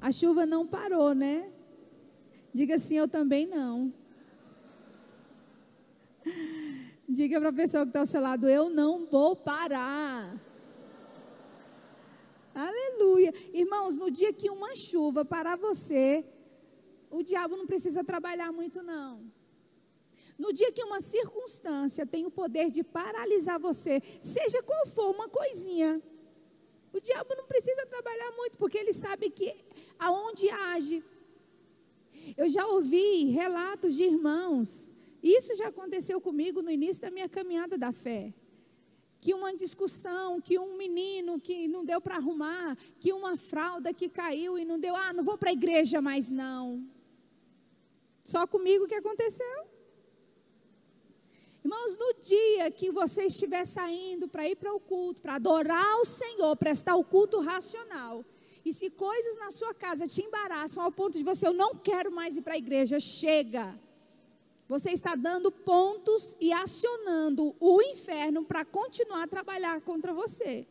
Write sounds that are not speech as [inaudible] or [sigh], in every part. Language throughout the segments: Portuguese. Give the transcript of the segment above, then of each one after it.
A chuva não parou, né? Diga assim, eu também não. Diga para a pessoa que está ao seu lado, eu não vou parar. Aleluia. Irmãos, no dia que uma chuva parar você, o diabo não precisa trabalhar muito, não. No dia que uma circunstância tem o poder de paralisar você, seja qual for uma coisinha, o diabo não precisa trabalhar muito, porque ele sabe que aonde age. Eu já ouvi relatos de irmãos, isso já aconteceu comigo no início da minha caminhada da fé. Que uma discussão, que um menino que não deu para arrumar, que uma fralda que caiu e não deu, ah, não vou para a igreja mais não. Só comigo que aconteceu. Irmãos, no dia que você estiver saindo para ir para o culto, para adorar o Senhor, prestar o culto racional, e se coisas na sua casa te embaraçam ao ponto de você, eu não quero mais ir para a igreja, chega. Você está dando pontos e acionando o inferno para continuar a trabalhar contra você.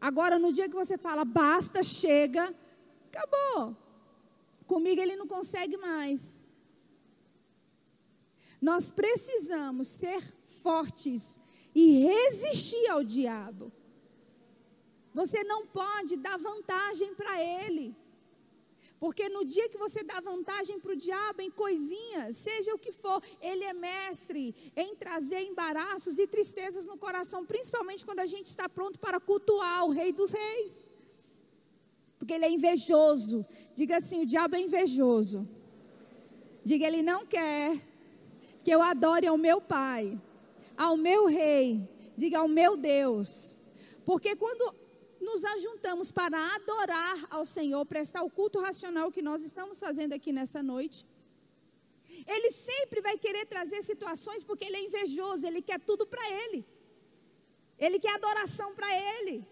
Agora, no dia que você fala, basta, chega, acabou. Comigo ele não consegue mais. Nós precisamos ser fortes e resistir ao diabo. Você não pode dar vantagem para ele. Porque no dia que você dá vantagem para o diabo em coisinhas, seja o que for, ele é mestre em trazer embaraços e tristezas no coração, principalmente quando a gente está pronto para cultuar o Rei dos Reis. Porque ele é invejoso. Diga assim: o diabo é invejoso. Diga, ele não quer que eu adore ao meu Pai, ao meu Rei, diga ao meu Deus. Porque quando nos ajuntamos para adorar ao Senhor, prestar o culto racional que nós estamos fazendo aqui nessa noite, ele sempre vai querer trazer situações porque ele é invejoso, ele quer tudo para ele. Ele quer adoração para ele.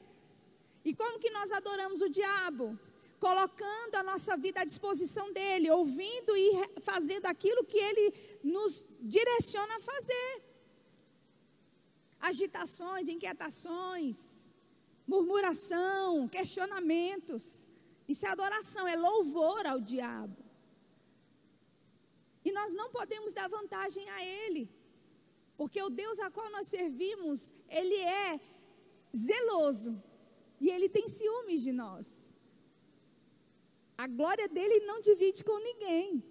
E como que nós adoramos o diabo? Colocando a nossa vida à disposição dele, ouvindo e fazendo aquilo que ele nos direciona a fazer. Agitações, inquietações, murmuração, questionamentos. Isso é adoração, é louvor ao diabo. E nós não podemos dar vantagem a ele, porque o Deus a qual nós servimos, ele é zeloso e ele tem ciúmes de nós. A glória dele não divide com ninguém.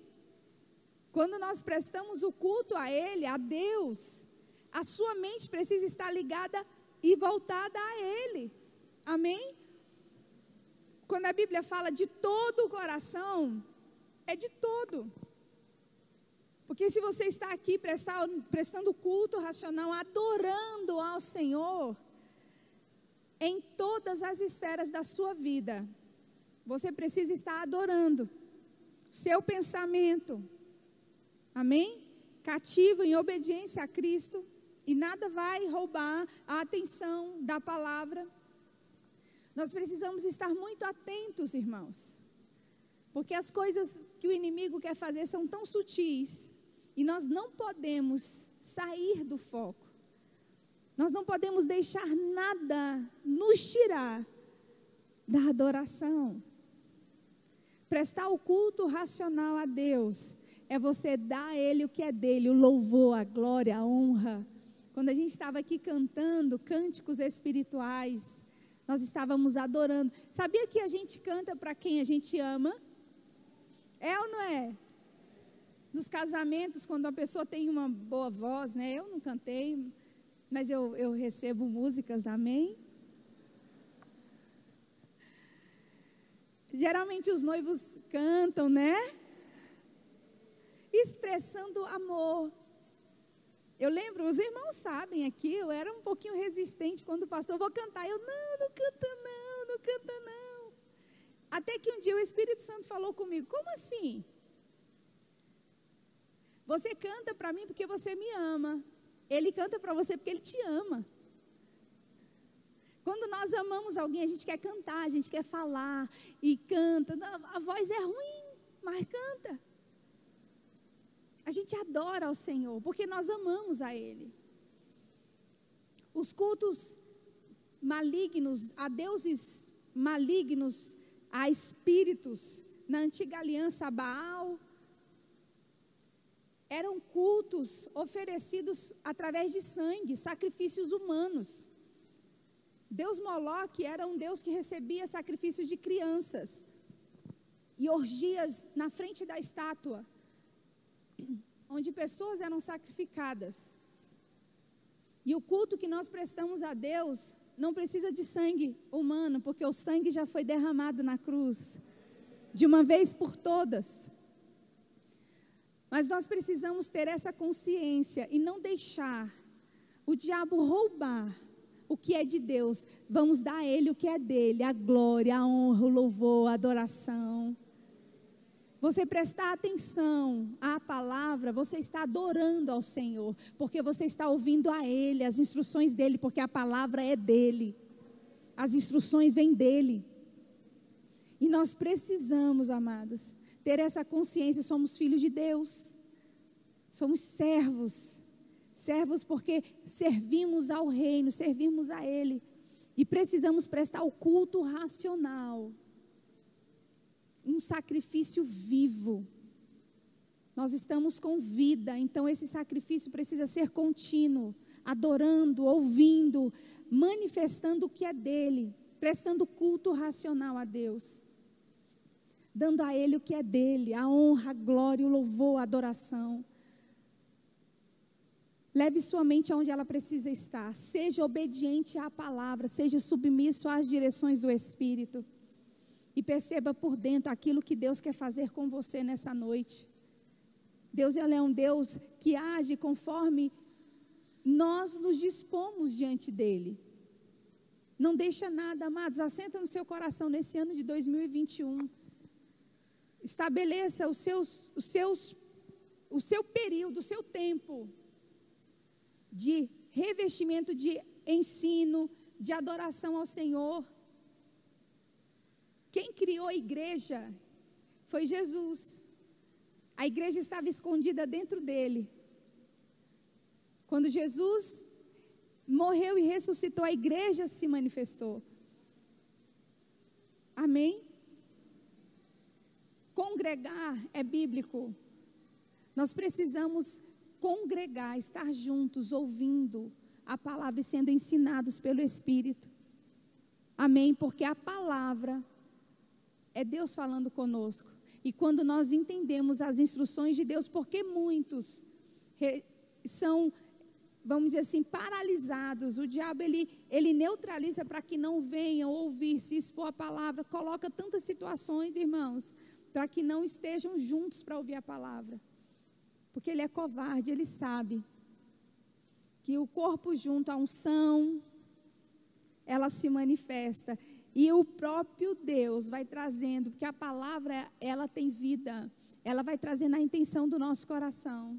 Quando nós prestamos o culto a Ele, a Deus, a sua mente precisa estar ligada e voltada a Ele. Amém? Quando a Bíblia fala de todo o coração, é de todo. Porque se você está aqui prestar, prestando culto racional, adorando ao Senhor, em todas as esferas da sua vida, você precisa estar adorando. Seu pensamento. Amém? Cativo em obediência a Cristo. E nada vai roubar a atenção da palavra. Nós precisamos estar muito atentos, irmãos. Porque as coisas que o inimigo quer fazer são tão sutis. E nós não podemos sair do foco. Nós não podemos deixar nada nos tirar da adoração. Prestar o culto racional a Deus é você dar a Ele o que é dele, o louvor, a glória, a honra. Quando a gente estava aqui cantando cânticos espirituais, nós estávamos adorando. Sabia que a gente canta para quem a gente ama? É ou não é? Nos casamentos, quando uma pessoa tem uma boa voz, né? Eu não cantei, mas eu, eu recebo músicas, amém? Geralmente os noivos cantam, né? Expressando amor. Eu lembro, os irmãos sabem aqui, eu era um pouquinho resistente quando o pastor, vou cantar. Eu, não, não canta não, não canta não. Até que um dia o Espírito Santo falou comigo, como assim? Você canta para mim porque você me ama. Ele canta para você porque ele te ama. Quando nós amamos alguém, a gente quer cantar, a gente quer falar e canta. A voz é ruim, mas canta. A gente adora ao Senhor, porque nós amamos a Ele. Os cultos malignos, a deuses malignos, a espíritos. Na antiga aliança, a Baal. Eram cultos oferecidos através de sangue, sacrifícios humanos. Deus Moloque era um Deus que recebia sacrifícios de crianças e orgias na frente da estátua, onde pessoas eram sacrificadas. E o culto que nós prestamos a Deus não precisa de sangue humano, porque o sangue já foi derramado na cruz, de uma vez por todas. Mas nós precisamos ter essa consciência e não deixar o diabo roubar o que é de Deus. Vamos dar a ele o que é dele, a glória, a honra, o louvor, a adoração. Você prestar atenção à palavra, você está adorando ao Senhor, porque você está ouvindo a Ele, as instruções dele, porque a palavra é dele, as instruções vêm dele. E nós precisamos, amados, ter essa consciência: somos filhos de Deus, somos servos, servos porque servimos ao Reino, servimos a Ele, e precisamos prestar o culto racional um sacrifício vivo. Nós estamos com vida, então esse sacrifício precisa ser contínuo, adorando, ouvindo, manifestando o que é dele, prestando culto racional a Deus, dando a ele o que é dele, a honra, a glória, o louvor, a adoração. Leve sua mente aonde ela precisa estar. Seja obediente à palavra, seja submisso às direções do Espírito e perceba por dentro aquilo que Deus quer fazer com você nessa noite. Deus é um Deus que age conforme nós nos dispomos diante dele. Não deixa nada, amados, assenta no seu coração nesse ano de 2021. Estabeleça os seus, os seus, o seu período, o seu tempo de revestimento de ensino, de adoração ao Senhor. Quem criou a igreja foi Jesus. A igreja estava escondida dentro dele. Quando Jesus morreu e ressuscitou, a igreja se manifestou. Amém? Congregar é bíblico. Nós precisamos congregar, estar juntos, ouvindo a palavra e sendo ensinados pelo Espírito. Amém? Porque a palavra é Deus falando conosco. E quando nós entendemos as instruções de Deus, porque muitos são, vamos dizer assim, paralisados, o diabo ele, ele neutraliza para que não venham ouvir, se expor a palavra, coloca tantas situações, irmãos, para que não estejam juntos para ouvir a palavra. Porque ele é covarde, ele sabe que o corpo junto à unção, ela se manifesta. E o próprio Deus vai trazendo, porque a palavra, ela tem vida, ela vai trazendo a intenção do nosso coração.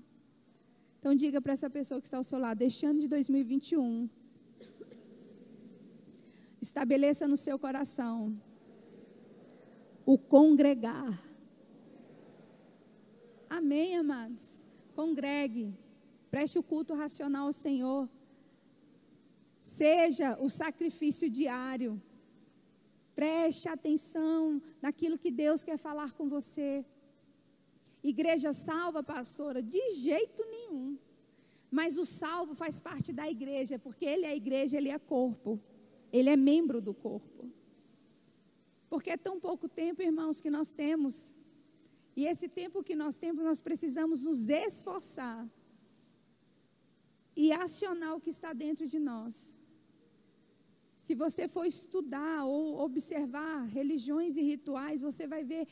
Então diga para essa pessoa que está ao seu lado, este ano de 2021, estabeleça no seu coração o congregar. Amém, amados? Congregue, preste o culto racional ao Senhor. Seja o sacrifício diário. Preste atenção naquilo que Deus quer falar com você. Igreja salva, pastora? De jeito nenhum. Mas o salvo faz parte da igreja, porque ele é igreja, ele é corpo. Ele é membro do corpo. Porque é tão pouco tempo, irmãos, que nós temos. E esse tempo que nós temos, nós precisamos nos esforçar e acionar o que está dentro de nós. Se você for estudar ou observar religiões e rituais, você vai ver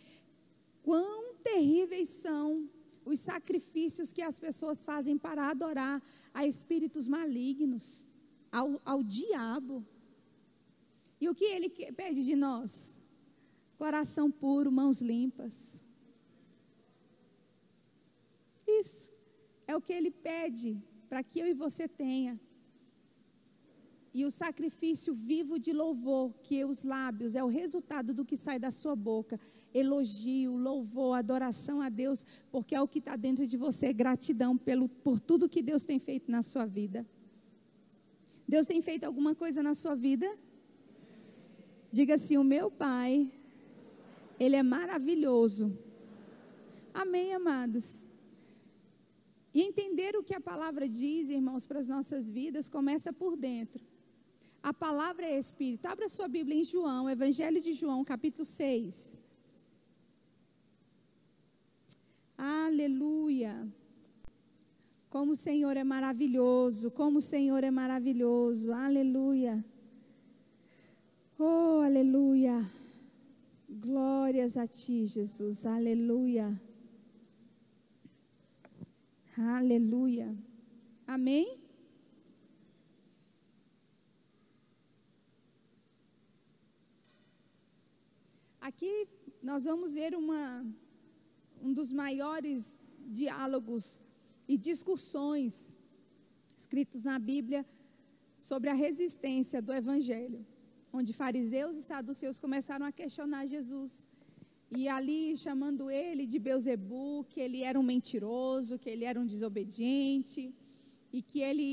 quão terríveis são os sacrifícios que as pessoas fazem para adorar a espíritos malignos, ao, ao diabo. E o que ele pede de nós? Coração puro, mãos limpas. Isso é o que ele pede para que eu e você tenha e o sacrifício vivo de louvor, que os lábios é o resultado do que sai da sua boca. Elogio, louvor, adoração a Deus, porque é o que está dentro de você, gratidão pelo, por tudo que Deus tem feito na sua vida. Deus tem feito alguma coisa na sua vida? Diga assim: o meu Pai Ele é maravilhoso. Amém, amados? E entender o que a palavra diz, irmãos, para as nossas vidas, começa por dentro. A palavra é Espírito. Abra sua Bíblia em João, Evangelho de João, capítulo 6. Aleluia. Como o Senhor é maravilhoso, como o Senhor é maravilhoso. Aleluia. Oh, aleluia. Glórias a ti, Jesus. Aleluia. Aleluia. Amém? Aqui nós vamos ver uma, um dos maiores diálogos e discussões escritos na Bíblia sobre a resistência do Evangelho, onde fariseus e saduceus começaram a questionar Jesus e ali chamando ele de Beuzebu, que ele era um mentiroso, que ele era um desobediente e que ele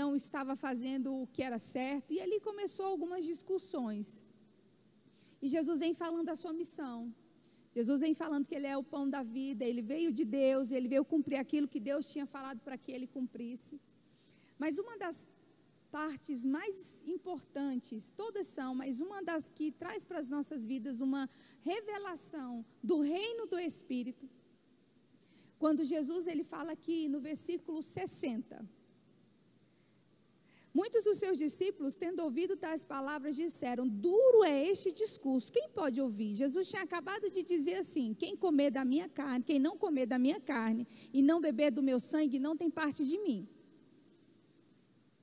não estava fazendo o que era certo. E ali começou algumas discussões. E Jesus vem falando da sua missão. Jesus vem falando que ele é o pão da vida, ele veio de Deus, ele veio cumprir aquilo que Deus tinha falado para que ele cumprisse. Mas uma das partes mais importantes, todas são, mas uma das que traz para as nossas vidas uma revelação do reino do Espírito. Quando Jesus ele fala aqui no versículo 60. Muitos dos seus discípulos, tendo ouvido tais palavras, disseram: Duro é este discurso, quem pode ouvir? Jesus tinha acabado de dizer assim: Quem comer da minha carne, quem não comer da minha carne e não beber do meu sangue, não tem parte de mim.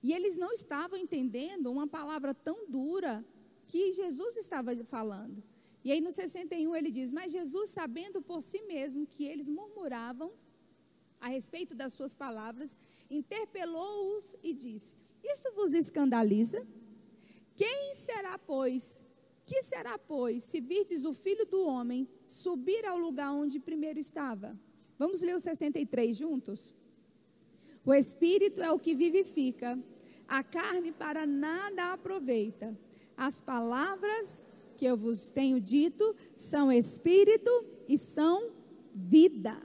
E eles não estavam entendendo uma palavra tão dura que Jesus estava falando. E aí no 61 ele diz: Mas Jesus, sabendo por si mesmo que eles murmuravam a respeito das suas palavras, interpelou-os e disse: Isto vos escandaliza? Quem será, pois? Que será, pois, se virdes o filho do homem subir ao lugar onde primeiro estava? Vamos ler o 63 juntos? O espírito é o que vivifica, a carne para nada aproveita. As palavras que eu vos tenho dito são espírito e são vida.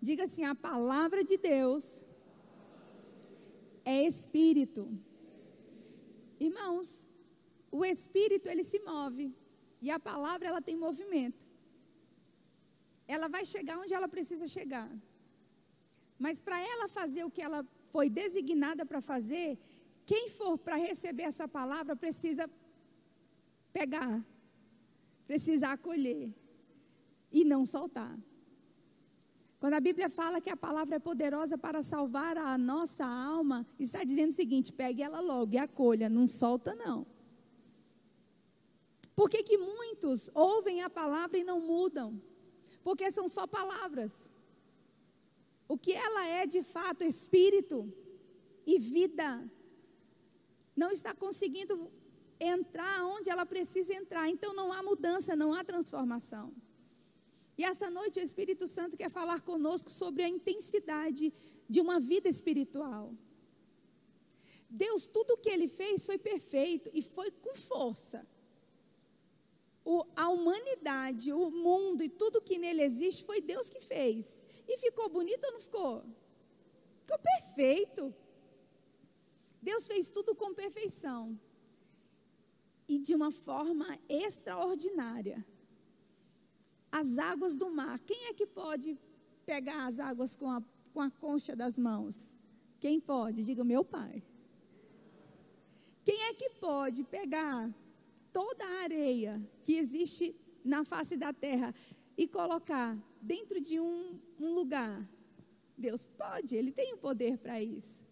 Diga assim: a palavra de Deus é espírito. Irmãos, o espírito ele se move e a palavra ela tem movimento. Ela vai chegar onde ela precisa chegar. Mas para ela fazer o que ela foi designada para fazer, quem for para receber essa palavra precisa pegar, precisa acolher e não soltar. Quando a Bíblia fala que a palavra é poderosa para salvar a nossa alma, está dizendo o seguinte: pegue ela logo e acolha, não solta não. Por que, que muitos ouvem a palavra e não mudam? Porque são só palavras o que ela é de fato, espírito e vida, não está conseguindo entrar onde ela precisa entrar. Então não há mudança, não há transformação. E essa noite o Espírito Santo quer falar conosco sobre a intensidade de uma vida espiritual. Deus, tudo o que ele fez foi perfeito e foi com força. O, a humanidade, o mundo e tudo que nele existe foi Deus que fez. E ficou bonito ou não ficou? Ficou perfeito. Deus fez tudo com perfeição. E de uma forma extraordinária. As águas do mar. Quem é que pode pegar as águas com a, com a concha das mãos? Quem pode? Diga, meu pai. Quem é que pode pegar toda a areia que existe na face da terra e colocar dentro de um, um lugar. Deus pode, Ele tem o poder para isso.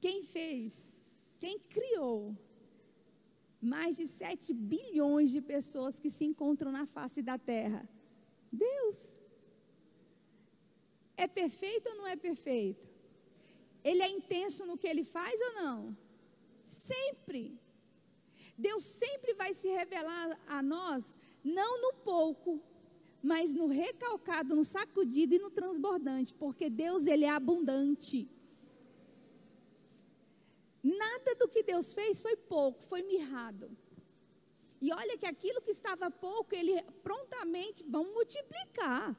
Quem fez, quem criou mais de 7 bilhões de pessoas que se encontram na face da terra? Deus. É perfeito ou não é perfeito? Ele é intenso no que ele faz ou não? Sempre. Deus sempre vai se revelar a nós, não no pouco, mas no recalcado, no sacudido e no transbordante, porque Deus ele é abundante. Nada do que Deus fez foi pouco, foi mirrado. E olha que aquilo que estava pouco, ele prontamente vão multiplicar.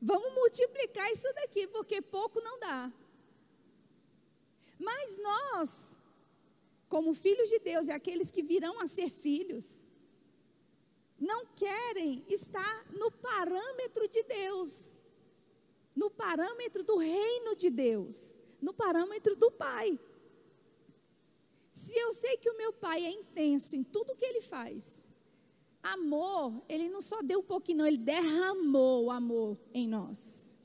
Vamos multiplicar isso daqui, porque pouco não dá. Mas nós, como filhos de Deus e aqueles que virão a ser filhos, não querem estar no parâmetro de Deus, no parâmetro do reino de Deus, no parâmetro do Pai. Se eu sei que o meu pai é intenso em tudo que ele faz, amor, ele não só deu um pouquinho, não, ele derramou o amor em nós.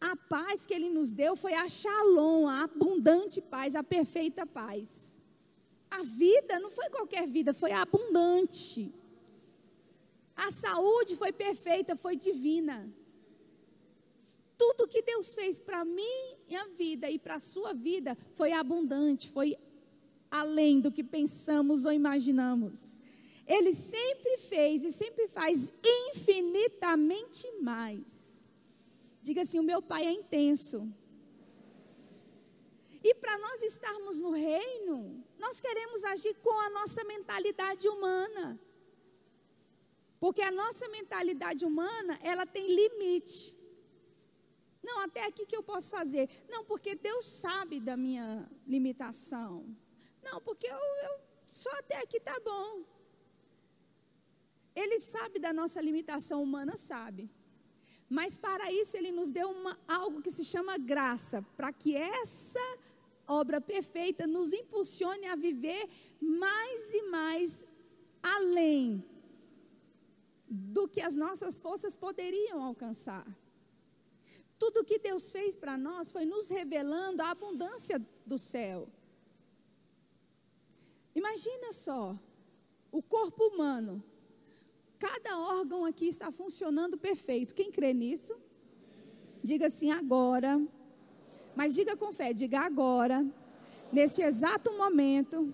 A paz que ele nos deu foi a shalom, a abundante paz, a perfeita paz. A vida não foi qualquer vida, foi abundante. A saúde foi perfeita, foi divina. Tudo que Deus fez para minha vida e para a sua vida foi abundante, foi além do que pensamos ou imaginamos. Ele sempre fez e sempre faz infinitamente mais. Diga assim: o meu pai é intenso. E para nós estarmos no reino, nós queremos agir com a nossa mentalidade humana. Porque a nossa mentalidade humana, ela tem limite. Não, até aqui que eu posso fazer. Não, porque Deus sabe da minha limitação. Não, porque eu, eu só até aqui está bom. Ele sabe da nossa limitação humana, sabe. Mas para isso ele nos deu uma, algo que se chama graça, para que essa obra perfeita nos impulsione a viver mais e mais além do que as nossas forças poderiam alcançar. Tudo que Deus fez para nós foi nos revelando a abundância do céu. Imagina só, o corpo humano, cada órgão aqui está funcionando perfeito. Quem crê nisso? Diga assim agora. Mas diga com fé, diga agora, nesse exato momento,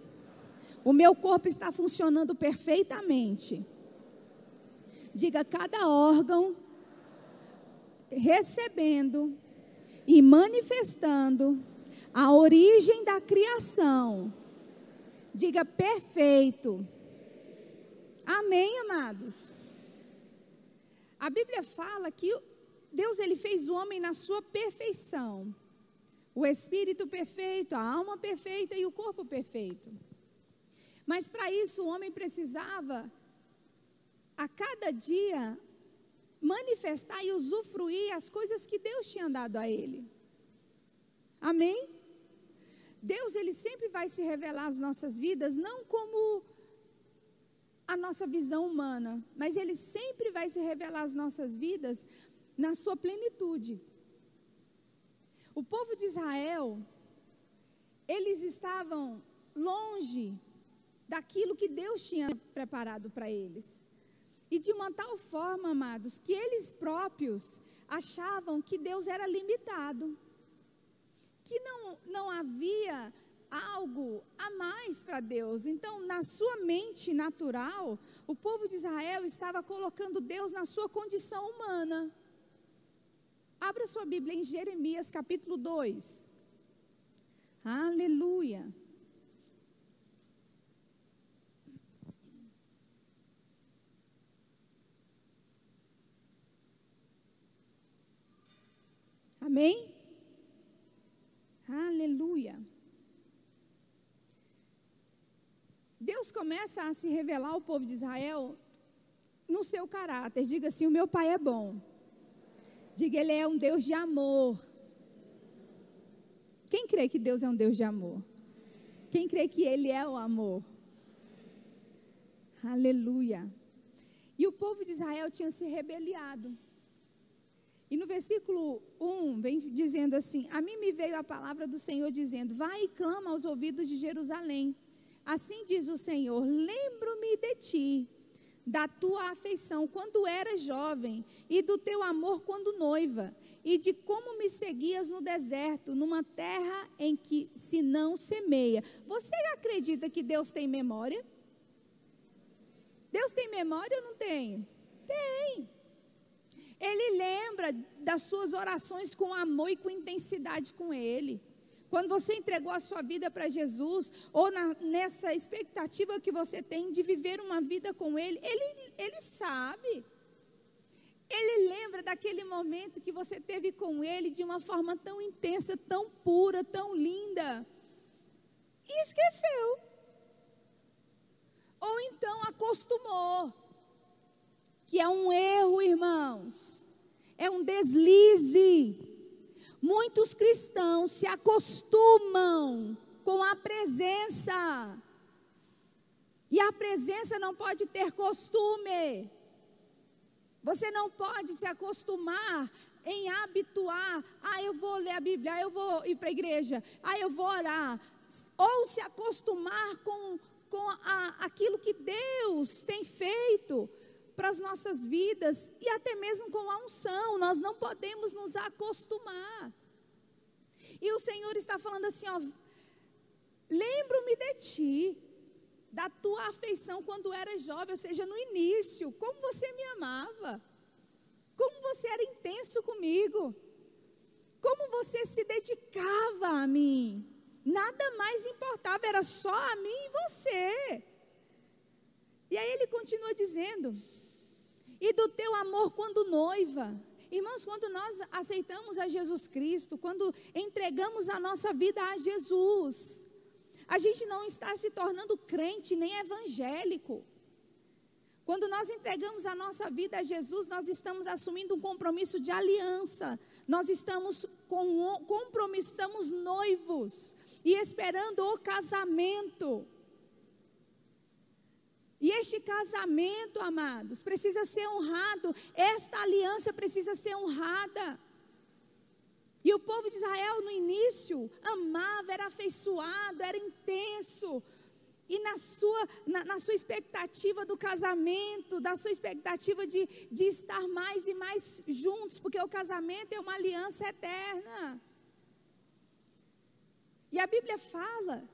o meu corpo está funcionando perfeitamente. Diga cada órgão recebendo e manifestando a origem da criação. Diga perfeito. Amém, amados. A Bíblia fala que Deus ele fez o homem na sua perfeição. O espírito perfeito, a alma perfeita e o corpo perfeito. Mas para isso o homem precisava a cada dia manifestar e usufruir as coisas que Deus tinha dado a ele. Amém? Deus, ele sempre vai se revelar às nossas vidas, não como a nossa visão humana, mas ele sempre vai se revelar às nossas vidas na sua plenitude. O povo de Israel, eles estavam longe daquilo que Deus tinha preparado para eles. E de uma tal forma, amados, que eles próprios achavam que Deus era limitado, que não, não havia algo a mais para Deus. Então, na sua mente natural, o povo de Israel estava colocando Deus na sua condição humana. Abra sua Bíblia em Jeremias capítulo 2. Aleluia. Amém? Aleluia. Deus começa a se revelar ao povo de Israel no seu caráter. Diga assim: O meu pai é bom. Diga, Ele é um Deus de amor. Quem crê que Deus é um Deus de amor? Quem crê que Ele é o amor? Aleluia. E o povo de Israel tinha se rebeliado. E no versículo 1 vem dizendo assim: A mim me veio a palavra do Senhor dizendo: Vai e clama aos ouvidos de Jerusalém. Assim diz o Senhor: Lembro-me de ti, da tua afeição quando eras jovem, e do teu amor quando noiva, e de como me seguias no deserto, numa terra em que se não semeia. Você acredita que Deus tem memória? Deus tem memória ou não tem? Tem. Ele lembra das suas orações com amor e com intensidade com Ele. Quando você entregou a sua vida para Jesus, ou na, nessa expectativa que você tem de viver uma vida com Ele, Ele, Ele sabe. Ele lembra daquele momento que você teve com Ele de uma forma tão intensa, tão pura, tão linda, e esqueceu. Ou então acostumou, que é um erro, irmãos, é um deslize. Muitos cristãos se acostumam com a presença. E a presença não pode ter costume. Você não pode se acostumar em habituar. Ah, eu vou ler a Bíblia, ah, eu vou ir para a igreja, ah, eu vou orar. Ou se acostumar com, com a, aquilo que Deus tem feito para as nossas vidas e até mesmo com a unção. Nós não podemos nos acostumar. E o Senhor está falando assim, ó, lembro-me de ti, da tua afeição quando eras jovem, ou seja, no início, como você me amava, como você era intenso comigo, como você se dedicava a mim. Nada mais importava, era só a mim e você. E aí ele continua dizendo: e do teu amor quando noiva. Irmãos, quando nós aceitamos a Jesus Cristo, quando entregamos a nossa vida a Jesus, a gente não está se tornando crente nem evangélico. Quando nós entregamos a nossa vida a Jesus, nós estamos assumindo um compromisso de aliança. Nós estamos com estamos noivos e esperando o casamento. E este casamento, amados, precisa ser honrado, esta aliança precisa ser honrada. E o povo de Israel, no início, amava, era afeiçoado, era intenso. E na sua, na, na, sua expectativa do casamento, da sua expectativa de, de estar mais e mais juntos, porque o casamento é uma aliança eterna. E a Bíblia fala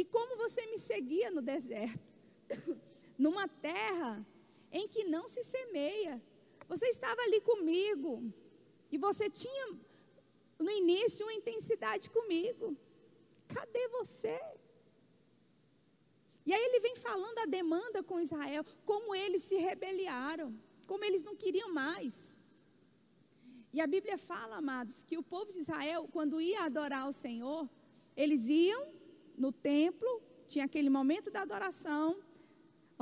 e como você me seguia no deserto, [coughs] numa terra em que não se semeia. Você estava ali comigo e você tinha no início uma intensidade comigo. Cadê você? E aí ele vem falando a demanda com Israel, como eles se rebeliaram, como eles não queriam mais. E a Bíblia fala, amados, que o povo de Israel, quando ia adorar o Senhor, eles iam no templo, tinha aquele momento da adoração.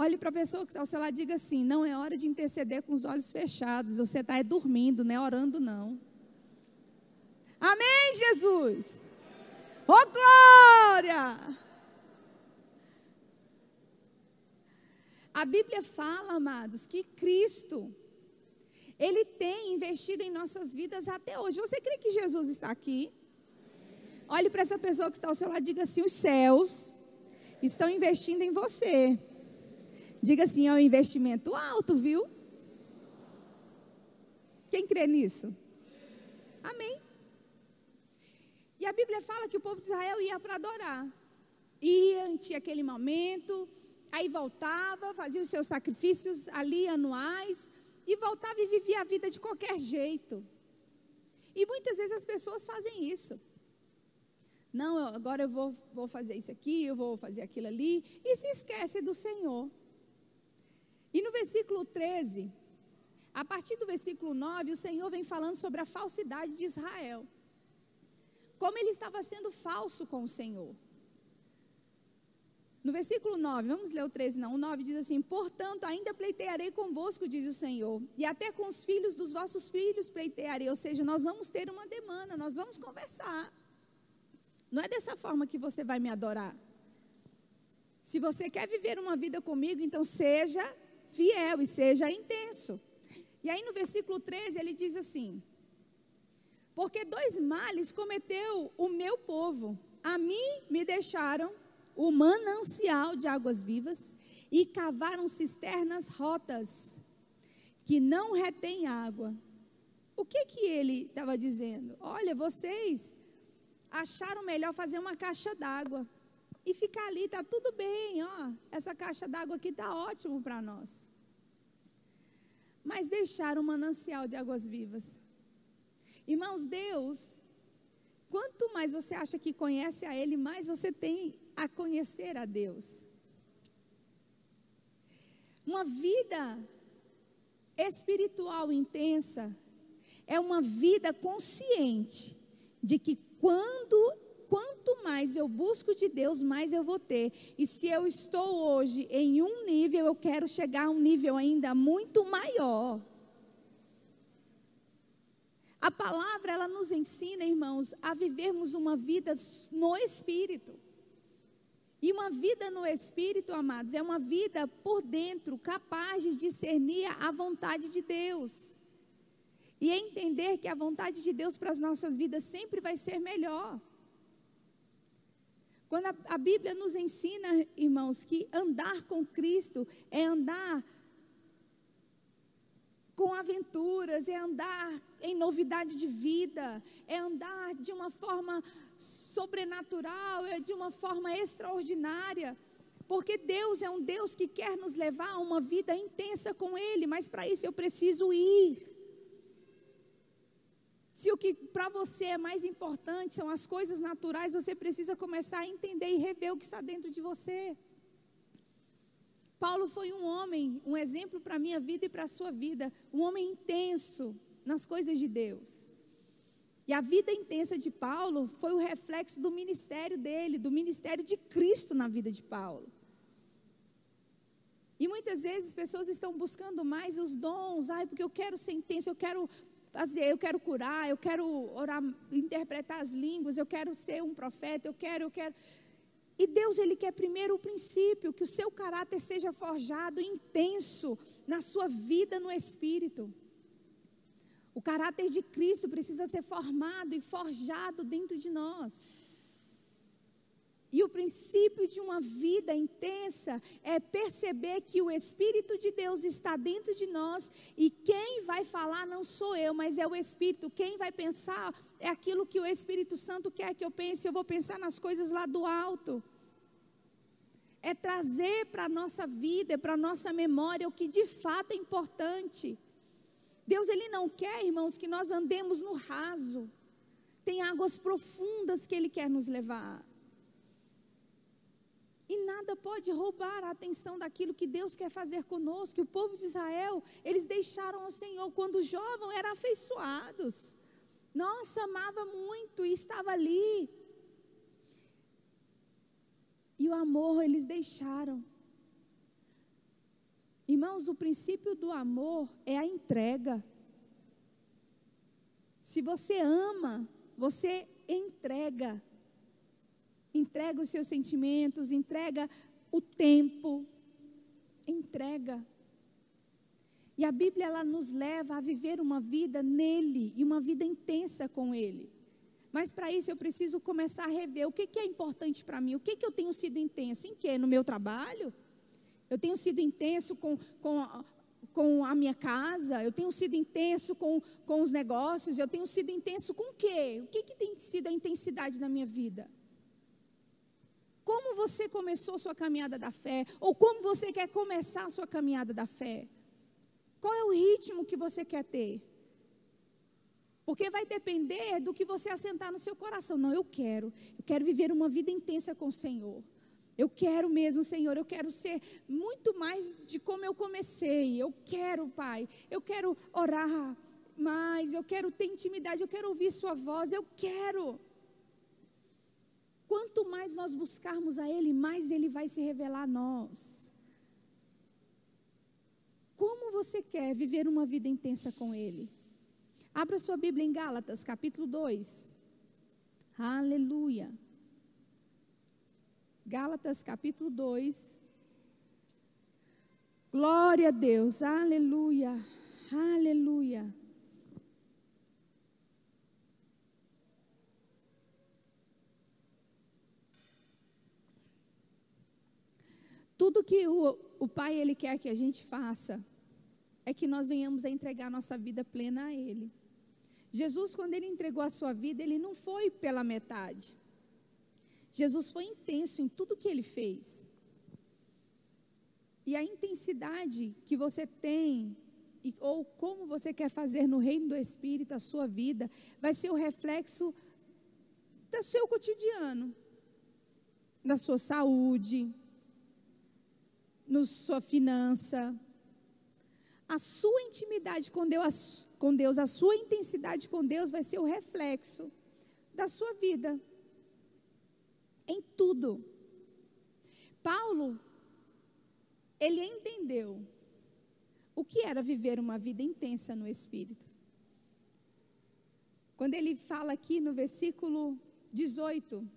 Olhe para a pessoa que está ao seu lado e diga assim: não é hora de interceder com os olhos fechados. Você está dormindo, não é orando, não. Amém, Jesus? Oh, glória! A Bíblia fala, amados, que Cristo, Ele tem investido em nossas vidas até hoje. Você crê que Jesus está aqui? Olhe para essa pessoa que está ao seu lado e diga assim: os céus estão investindo em você. Diga assim: é um investimento alto, viu? Quem crê nisso? Amém. E a Bíblia fala que o povo de Israel ia para adorar. Ia, tinha aquele momento, aí voltava, fazia os seus sacrifícios ali anuais, e voltava e vivia a vida de qualquer jeito. E muitas vezes as pessoas fazem isso. Não, agora eu vou, vou fazer isso aqui, eu vou fazer aquilo ali, e se esquece do Senhor. E no versículo 13, a partir do versículo 9, o Senhor vem falando sobre a falsidade de Israel. Como ele estava sendo falso com o Senhor. No versículo 9, vamos ler o 13, não. O 9 diz assim: Portanto, ainda pleitearei convosco, diz o Senhor, e até com os filhos dos vossos filhos pleitearei. Ou seja, nós vamos ter uma demanda, nós vamos conversar. Não é dessa forma que você vai me adorar. Se você quer viver uma vida comigo, então seja fiel e seja intenso. E aí no versículo 13 ele diz assim: Porque dois males cometeu o meu povo. A mim me deixaram o manancial de águas vivas e cavaram cisternas rotas que não retêm água. O que que ele estava dizendo? Olha, vocês acharam melhor fazer uma caixa d'água e ficar ali, está tudo bem, ó. Essa caixa d'água aqui está ótimo para nós. Mas deixaram um manancial de águas vivas. Irmãos, Deus Quanto mais você acha que conhece a Ele, mais você tem a conhecer a Deus. Uma vida espiritual intensa é uma vida consciente de que quando quanto mais eu busco de Deus, mais eu vou ter. E se eu estou hoje em um nível, eu quero chegar a um nível ainda muito maior. A palavra ela nos ensina, irmãos, a vivermos uma vida no espírito. E uma vida no espírito, amados, é uma vida por dentro, capaz de discernir a vontade de Deus. E entender que a vontade de Deus para as nossas vidas sempre vai ser melhor. Quando a, a Bíblia nos ensina, irmãos, que andar com Cristo é andar com aventuras, é andar em novidade de vida, é andar de uma forma sobrenatural, é de uma forma extraordinária. Porque Deus é um Deus que quer nos levar a uma vida intensa com Ele, mas para isso eu preciso ir. Se o que para você é mais importante são as coisas naturais, você precisa começar a entender e rever o que está dentro de você. Paulo foi um homem, um exemplo para a minha vida e para a sua vida, um homem intenso nas coisas de Deus. E a vida intensa de Paulo foi o reflexo do ministério dele, do ministério de Cristo na vida de Paulo. E muitas vezes pessoas estão buscando mais os dons, ai, porque eu quero ser intenso, eu quero fazer, eu quero curar, eu quero orar, interpretar as línguas, eu quero ser um profeta, eu quero, eu quero. E Deus, Ele quer primeiro o princípio, que o seu caráter seja forjado intenso na sua vida no Espírito. O caráter de Cristo precisa ser formado e forjado dentro de nós. E o princípio de uma vida intensa é perceber que o Espírito de Deus está dentro de nós e quem vai falar não sou eu, mas é o Espírito. Quem vai pensar é aquilo que o Espírito Santo quer que eu pense. Eu vou pensar nas coisas lá do alto. É trazer para a nossa vida, para a nossa memória o que de fato é importante. Deus ele não quer, irmãos, que nós andemos no raso. Tem águas profundas que ele quer nos levar. E nada pode roubar a atenção daquilo que Deus quer fazer conosco. O povo de Israel, eles deixaram o Senhor quando jovem, eram afeiçoados. Nossa, amava muito e estava ali. E o amor eles deixaram. Irmãos, o princípio do amor é a entrega. Se você ama, você entrega entrega os seus sentimentos, entrega o tempo, entrega. E a Bíblia ela nos leva a viver uma vida nele e uma vida intensa com ele. Mas para isso eu preciso começar a rever o que, que é importante para mim, o que, que eu tenho sido intenso, em que? No meu trabalho? Eu tenho sido intenso com, com, com a minha casa, eu tenho sido intenso com, com os negócios, eu tenho sido intenso com o quê? O que, que tem sido a intensidade na minha vida? Como você começou sua caminhada da fé, ou como você quer começar a sua caminhada da fé. Qual é o ritmo que você quer ter? Porque vai depender do que você assentar no seu coração. Não, eu quero. Eu quero viver uma vida intensa com o Senhor. Eu quero mesmo, Senhor. Eu quero ser muito mais de como eu comecei. Eu quero, Pai. Eu quero orar mais. Eu quero ter intimidade. Eu quero ouvir Sua voz. Eu quero. Quanto mais nós buscarmos a Ele, mais Ele vai se revelar a nós. Como você quer viver uma vida intensa com Ele? Abra sua Bíblia em Gálatas, capítulo 2. Aleluia. Gálatas, capítulo 2. Glória a Deus, aleluia, aleluia. Tudo que o, o Pai ele quer que a gente faça é que nós venhamos a entregar nossa vida plena a Ele. Jesus, quando ele entregou a sua vida, ele não foi pela metade. Jesus foi intenso em tudo que ele fez. E a intensidade que você tem, ou como você quer fazer no reino do Espírito a sua vida, vai ser o reflexo do seu cotidiano, da sua saúde, na sua finança. A sua intimidade com Deus, com Deus, a sua intensidade com Deus vai ser o reflexo da sua vida. Em tudo. Paulo, ele entendeu o que era viver uma vida intensa no Espírito. Quando ele fala aqui no versículo 18,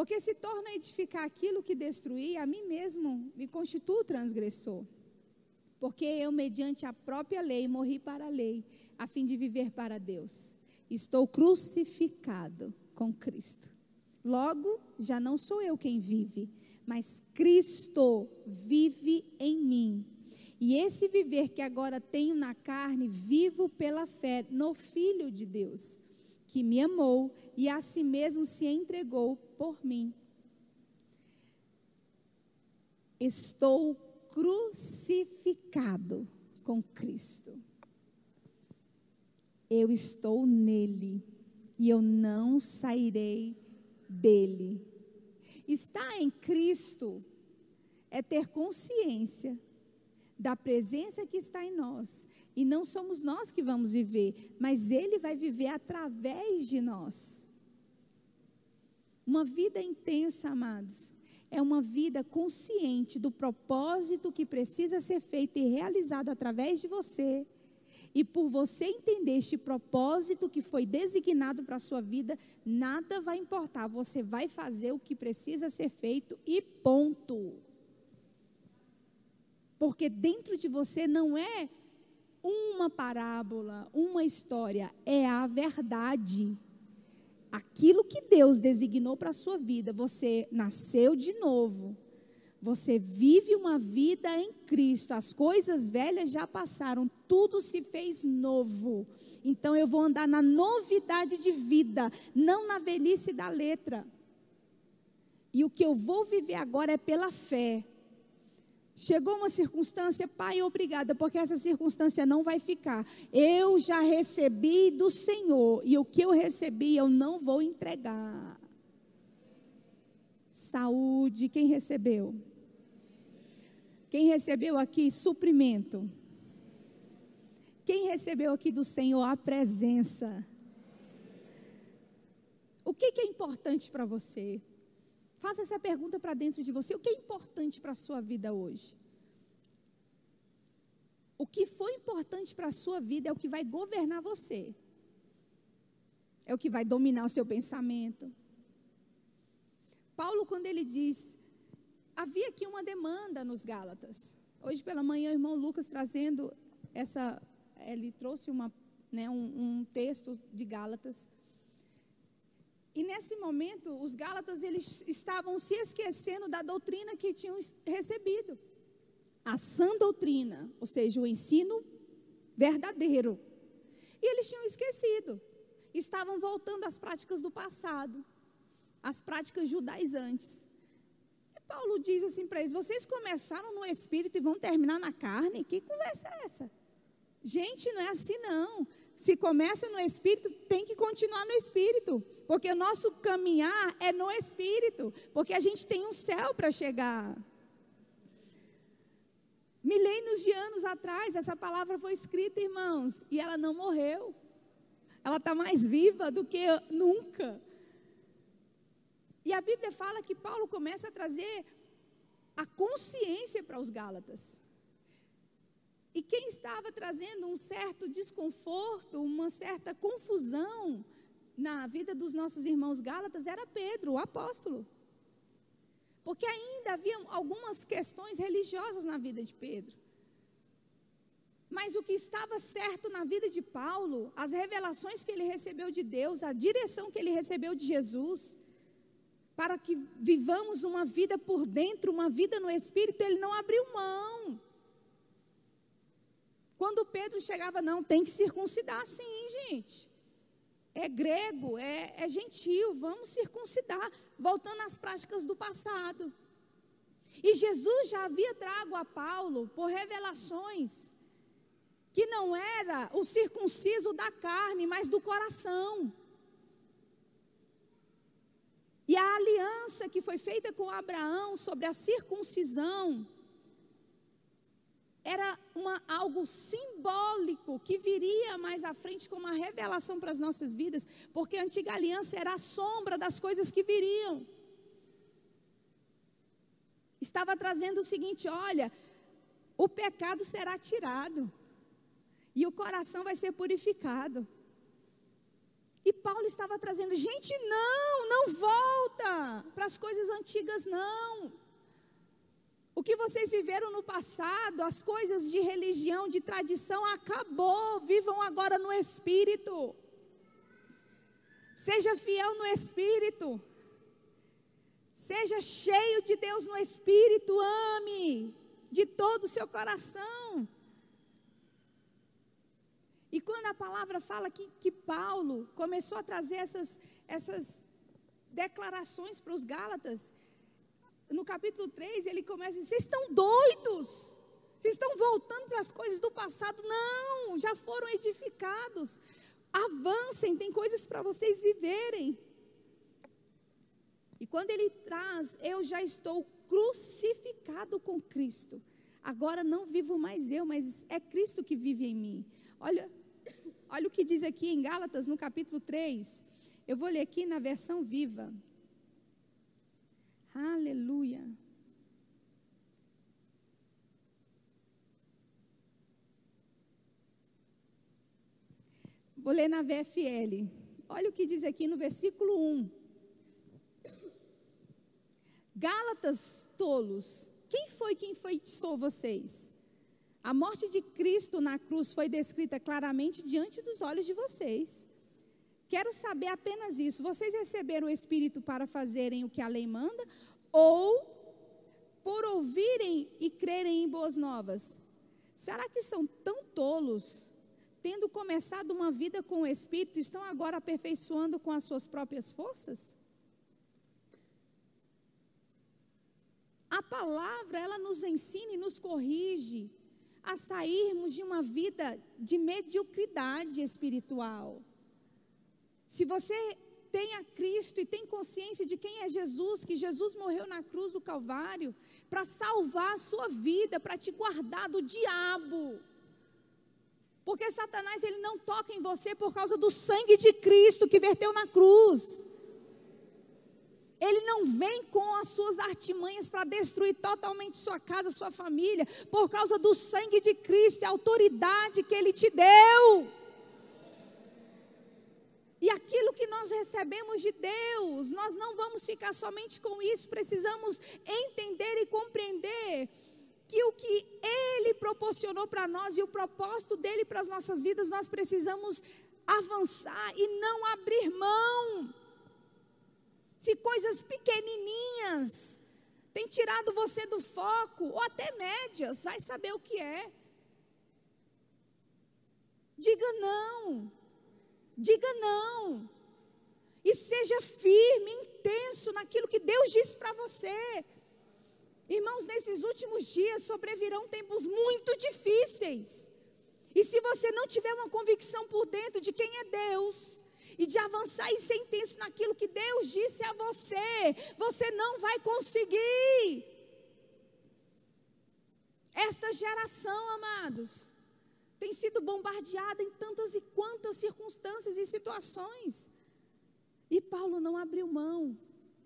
Porque se torna edificar aquilo que destruí, a mim mesmo me constituo transgressor. Porque eu, mediante a própria lei, morri para a lei, a fim de viver para Deus. Estou crucificado com Cristo. Logo, já não sou eu quem vive, mas Cristo vive em mim. E esse viver que agora tenho na carne, vivo pela fé no Filho de Deus, que me amou e a si mesmo se entregou por mim. Estou crucificado com Cristo. Eu estou nele e eu não sairei dele. Estar em Cristo é ter consciência da presença que está em nós. E não somos nós que vamos viver, mas Ele vai viver através de nós. Uma vida intensa, amados, é uma vida consciente do propósito que precisa ser feito e realizado através de você. E por você entender este propósito que foi designado para a sua vida, nada vai importar. Você vai fazer o que precisa ser feito e ponto. Porque dentro de você não é uma parábola, uma história, é a verdade. Aquilo que Deus designou para a sua vida, você nasceu de novo. Você vive uma vida em Cristo, as coisas velhas já passaram, tudo se fez novo. Então eu vou andar na novidade de vida, não na velhice da letra. E o que eu vou viver agora é pela fé. Chegou uma circunstância, pai, obrigada, porque essa circunstância não vai ficar. Eu já recebi do Senhor, e o que eu recebi eu não vou entregar. Saúde, quem recebeu? Quem recebeu aqui suprimento? Quem recebeu aqui do Senhor a presença? O que, que é importante para você? Faça essa pergunta para dentro de você. O que é importante para a sua vida hoje? O que foi importante para a sua vida é o que vai governar você. É o que vai dominar o seu pensamento. Paulo, quando ele diz, havia aqui uma demanda nos Gálatas. Hoje pela manhã, o irmão Lucas trazendo essa, ele trouxe uma, né, um, um texto de Gálatas e nesse momento, os Gálatas eles estavam se esquecendo da doutrina que tinham recebido. A sã doutrina, ou seja, o ensino verdadeiro. E eles tinham esquecido. Estavam voltando às práticas do passado, às práticas judaizantes. E Paulo diz assim para eles: vocês começaram no espírito e vão terminar na carne? Que conversa é essa? Gente, não é assim não se começa no espírito, tem que continuar no espírito, porque o nosso caminhar é no espírito, porque a gente tem um céu para chegar. Milênios de anos atrás, essa palavra foi escrita, irmãos, e ela não morreu. Ela está mais viva do que nunca. E a Bíblia fala que Paulo começa a trazer a consciência para os Gálatas. E quem estava trazendo um certo desconforto, uma certa confusão na vida dos nossos irmãos Gálatas era Pedro, o apóstolo. Porque ainda havia algumas questões religiosas na vida de Pedro. Mas o que estava certo na vida de Paulo, as revelações que ele recebeu de Deus, a direção que ele recebeu de Jesus, para que vivamos uma vida por dentro, uma vida no espírito, ele não abriu mão. Quando Pedro chegava, não, tem que circuncidar sim, gente. É grego, é, é gentil, vamos circuncidar, voltando às práticas do passado. E Jesus já havia trago a Paulo, por revelações, que não era o circunciso da carne, mas do coração. E a aliança que foi feita com Abraão sobre a circuncisão era uma, algo simbólico que viria mais à frente como uma revelação para as nossas vidas, porque a antiga aliança era a sombra das coisas que viriam. Estava trazendo o seguinte: olha, o pecado será tirado e o coração vai ser purificado. E Paulo estava trazendo, gente, não, não volta para as coisas antigas, não. O que vocês viveram no passado, as coisas de religião, de tradição, acabou. Vivam agora no Espírito. Seja fiel no Espírito. Seja cheio de Deus no Espírito. Ame de todo o seu coração. E quando a palavra fala que, que Paulo começou a trazer essas, essas declarações para os Gálatas, no capítulo 3 ele começa a dizer: vocês estão doidos? Vocês estão voltando para as coisas do passado? Não, já foram edificados. Avancem, tem coisas para vocês viverem. E quando ele traz, eu já estou crucificado com Cristo. Agora não vivo mais eu, mas é Cristo que vive em mim. Olha, olha o que diz aqui em Gálatas, no capítulo 3. Eu vou ler aqui na versão viva. Aleluia. Vou ler na VFL. Olha o que diz aqui no versículo 1. Gálatas tolos, quem foi quem enfeitiçou vocês? A morte de Cristo na cruz foi descrita claramente diante dos olhos de vocês. Quero saber apenas isso. Vocês receberam o Espírito para fazerem o que a lei manda? Ou por ouvirem e crerem em boas novas? Será que são tão tolos, tendo começado uma vida com o Espírito, estão agora aperfeiçoando com as suas próprias forças? A palavra, ela nos ensina e nos corrige a sairmos de uma vida de mediocridade espiritual. Se você tem a Cristo e tem consciência de quem é Jesus, que Jesus morreu na cruz do Calvário para salvar a sua vida, para te guardar do diabo. Porque Satanás ele não toca em você por causa do sangue de Cristo que verteu na cruz. Ele não vem com as suas artimanhas para destruir totalmente sua casa, sua família, por causa do sangue de Cristo, a autoridade que ele te deu. E aquilo que nós recebemos de Deus, nós não vamos ficar somente com isso, precisamos entender e compreender que o que Ele proporcionou para nós e o propósito dele para as nossas vidas, nós precisamos avançar e não abrir mão. Se coisas pequenininhas têm tirado você do foco, ou até médias, vai saber o que é. Diga não. Diga não. E seja firme, intenso naquilo que Deus disse para você. Irmãos, nesses últimos dias sobrevirão tempos muito difíceis. E se você não tiver uma convicção por dentro de quem é Deus, e de avançar e ser intenso naquilo que Deus disse a você, você não vai conseguir. Esta geração, amados, tem sido bombardeada em tantas e quantas circunstâncias e situações. E Paulo não abriu mão.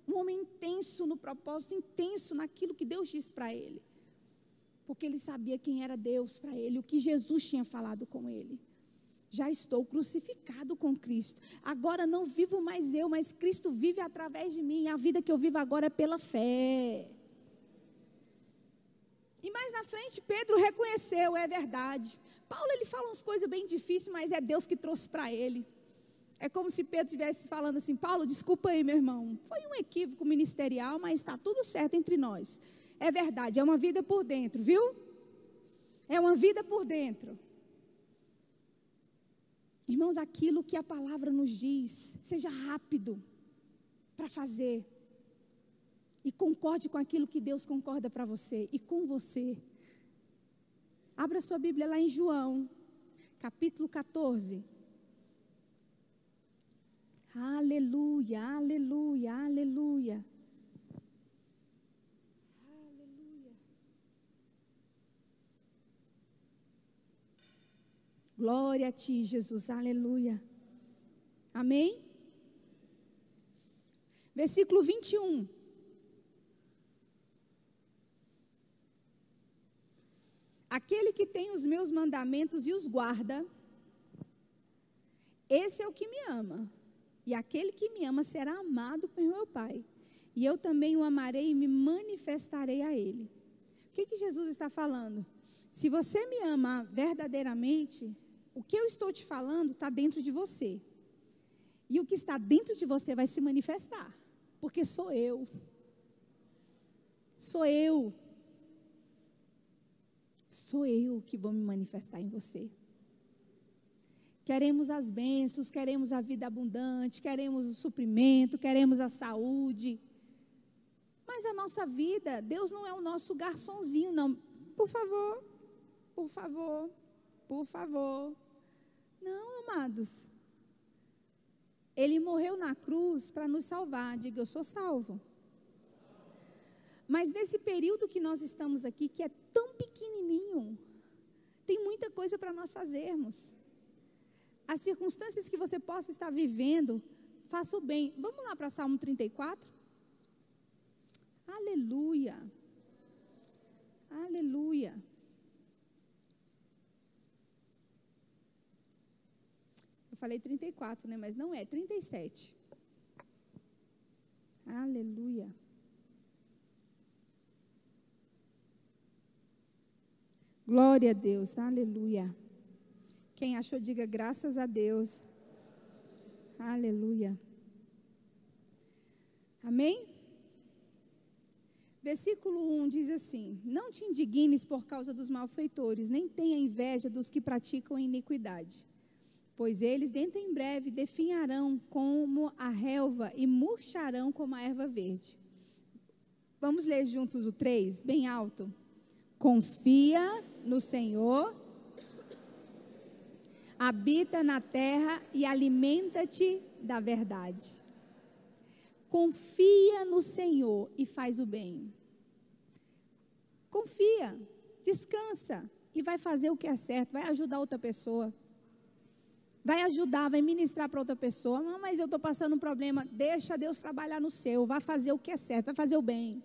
Um homem intenso no propósito, intenso naquilo que Deus disse para ele. Porque ele sabia quem era Deus para ele, o que Jesus tinha falado com ele. Já estou crucificado com Cristo. Agora não vivo mais eu, mas Cristo vive através de mim. A vida que eu vivo agora é pela fé. E mais na frente, Pedro reconheceu, é verdade. Paulo ele fala umas coisas bem difíceis, mas é Deus que trouxe para ele. É como se Pedro estivesse falando assim: Paulo, desculpa aí, meu irmão. Foi um equívoco ministerial, mas está tudo certo entre nós. É verdade, é uma vida por dentro, viu? É uma vida por dentro. Irmãos, aquilo que a palavra nos diz, seja rápido para fazer. E concorde com aquilo que Deus concorda para você e com você. Abra sua Bíblia lá em João, capítulo 14. Aleluia, aleluia, aleluia. Aleluia. Glória a ti, Jesus, aleluia. Amém? Versículo 21. Aquele que tem os meus mandamentos e os guarda, esse é o que me ama. E aquele que me ama será amado por meu Pai. E eu também o amarei e me manifestarei a ele. O que, que Jesus está falando? Se você me ama verdadeiramente, o que eu estou te falando está dentro de você. E o que está dentro de você vai se manifestar. Porque sou eu. Sou eu. Sou eu que vou me manifestar em você. Queremos as bênçãos, queremos a vida abundante, queremos o suprimento, queremos a saúde. Mas a nossa vida, Deus não é o nosso garçonzinho, não. Por favor, por favor, por favor. Não, amados. Ele morreu na cruz para nos salvar. Diga, eu sou salvo. Mas nesse período que nós estamos aqui, que é tão pequenininho, tem muita coisa para nós fazermos as circunstâncias que você possa estar vivendo, faça o bem. Vamos lá para Salmo 34? Aleluia. Aleluia. Eu falei 34, né? Mas não é, 37. Aleluia. Glória a Deus, aleluia. Quem achou, diga graças a Deus. Aleluia. Amém? Versículo 1 diz assim: Não te indignes por causa dos malfeitores, nem tenha inveja dos que praticam iniquidade, pois eles dentro em breve definharão como a relva e murcharão como a erva verde. Vamos ler juntos o 3, bem alto. Confia no Senhor habita na terra e alimenta-te da verdade. Confia no Senhor e faz o bem. Confia, descansa e vai fazer o que é certo, vai ajudar outra pessoa. Vai ajudar, vai ministrar para outra pessoa. Mas eu estou passando um problema. Deixa Deus trabalhar no seu. Vai fazer o que é certo, vai fazer o bem.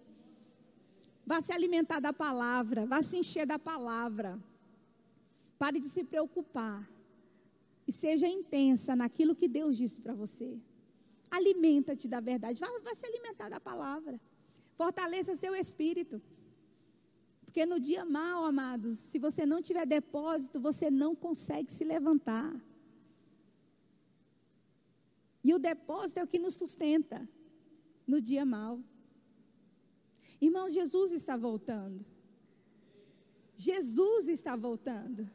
Vai se alimentar da palavra, vai se encher da palavra. Pare de se preocupar e seja intensa naquilo que Deus disse para você. Alimenta-te da verdade, vai, vai se alimentar da palavra. Fortaleça seu espírito. Porque no dia mal, amados, se você não tiver depósito, você não consegue se levantar. E o depósito é o que nos sustenta no dia mal. Irmão, Jesus está voltando. Jesus está voltando.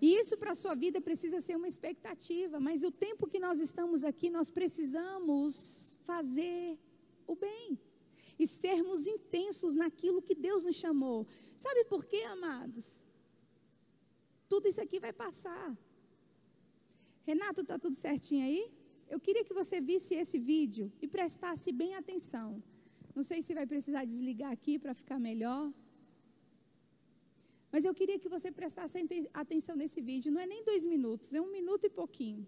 E isso para a sua vida precisa ser uma expectativa, mas o tempo que nós estamos aqui, nós precisamos fazer o bem e sermos intensos naquilo que Deus nos chamou. Sabe por quê, amados? Tudo isso aqui vai passar. Renato, está tudo certinho aí? Eu queria que você visse esse vídeo e prestasse bem atenção. Não sei se vai precisar desligar aqui para ficar melhor. Mas eu queria que você prestasse atenção nesse vídeo. Não é nem dois minutos, é um minuto e pouquinho.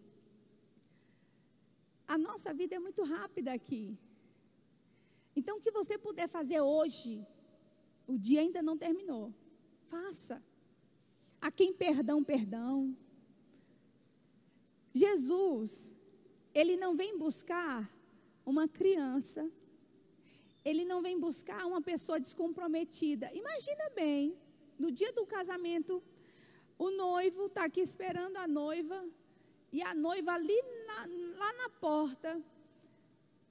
A nossa vida é muito rápida aqui. Então, o que você puder fazer hoje, o dia ainda não terminou. Faça. A quem perdão, perdão. Jesus, ele não vem buscar uma criança, ele não vem buscar uma pessoa descomprometida. Imagina bem, no dia do casamento, o noivo está aqui esperando a noiva, e a noiva ali na, lá na porta,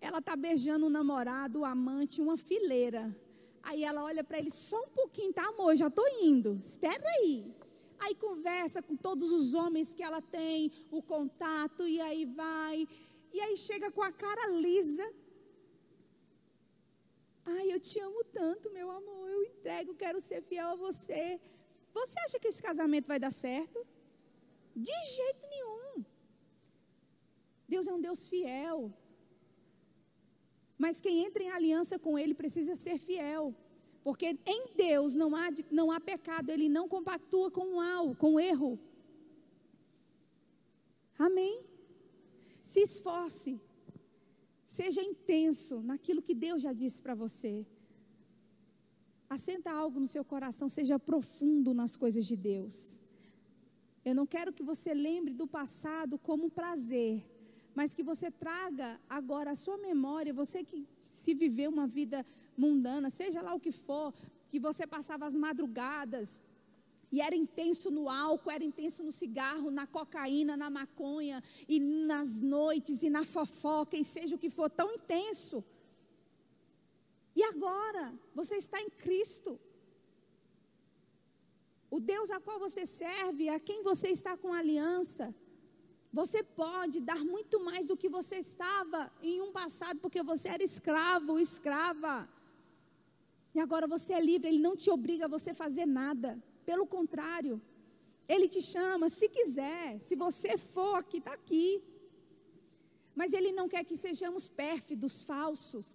ela está beijando o namorado, o amante, uma fileira. Aí ela olha para ele, só um pouquinho, tá amor, já estou indo, espera aí. Aí conversa com todos os homens que ela tem, o contato, e aí vai. E aí chega com a cara lisa, Ai, eu te amo tanto, meu amor. Eu entrego, quero ser fiel a você. Você acha que esse casamento vai dar certo? De jeito nenhum. Deus é um Deus fiel. Mas quem entra em aliança com Ele precisa ser fiel. Porque em Deus não há, não há pecado, Ele não compactua com mal, com erro. Amém? Se esforce, seja intenso naquilo que Deus já disse para você. Assenta algo no seu coração, seja profundo nas coisas de Deus. Eu não quero que você lembre do passado como um prazer, mas que você traga agora a sua memória, você que se viveu uma vida mundana, seja lá o que for, que você passava as madrugadas e era intenso no álcool, era intenso no cigarro, na cocaína, na maconha, e nas noites, e na fofoca, e seja o que for, tão intenso. E agora, você está em Cristo. O Deus a qual você serve, a quem você está com aliança, você pode dar muito mais do que você estava em um passado, porque você era escravo, escrava. E agora você é livre, Ele não te obriga a você fazer nada. Pelo contrário, Ele te chama, se quiser, se você for aqui, está aqui. Mas Ele não quer que sejamos pérfidos, falsos.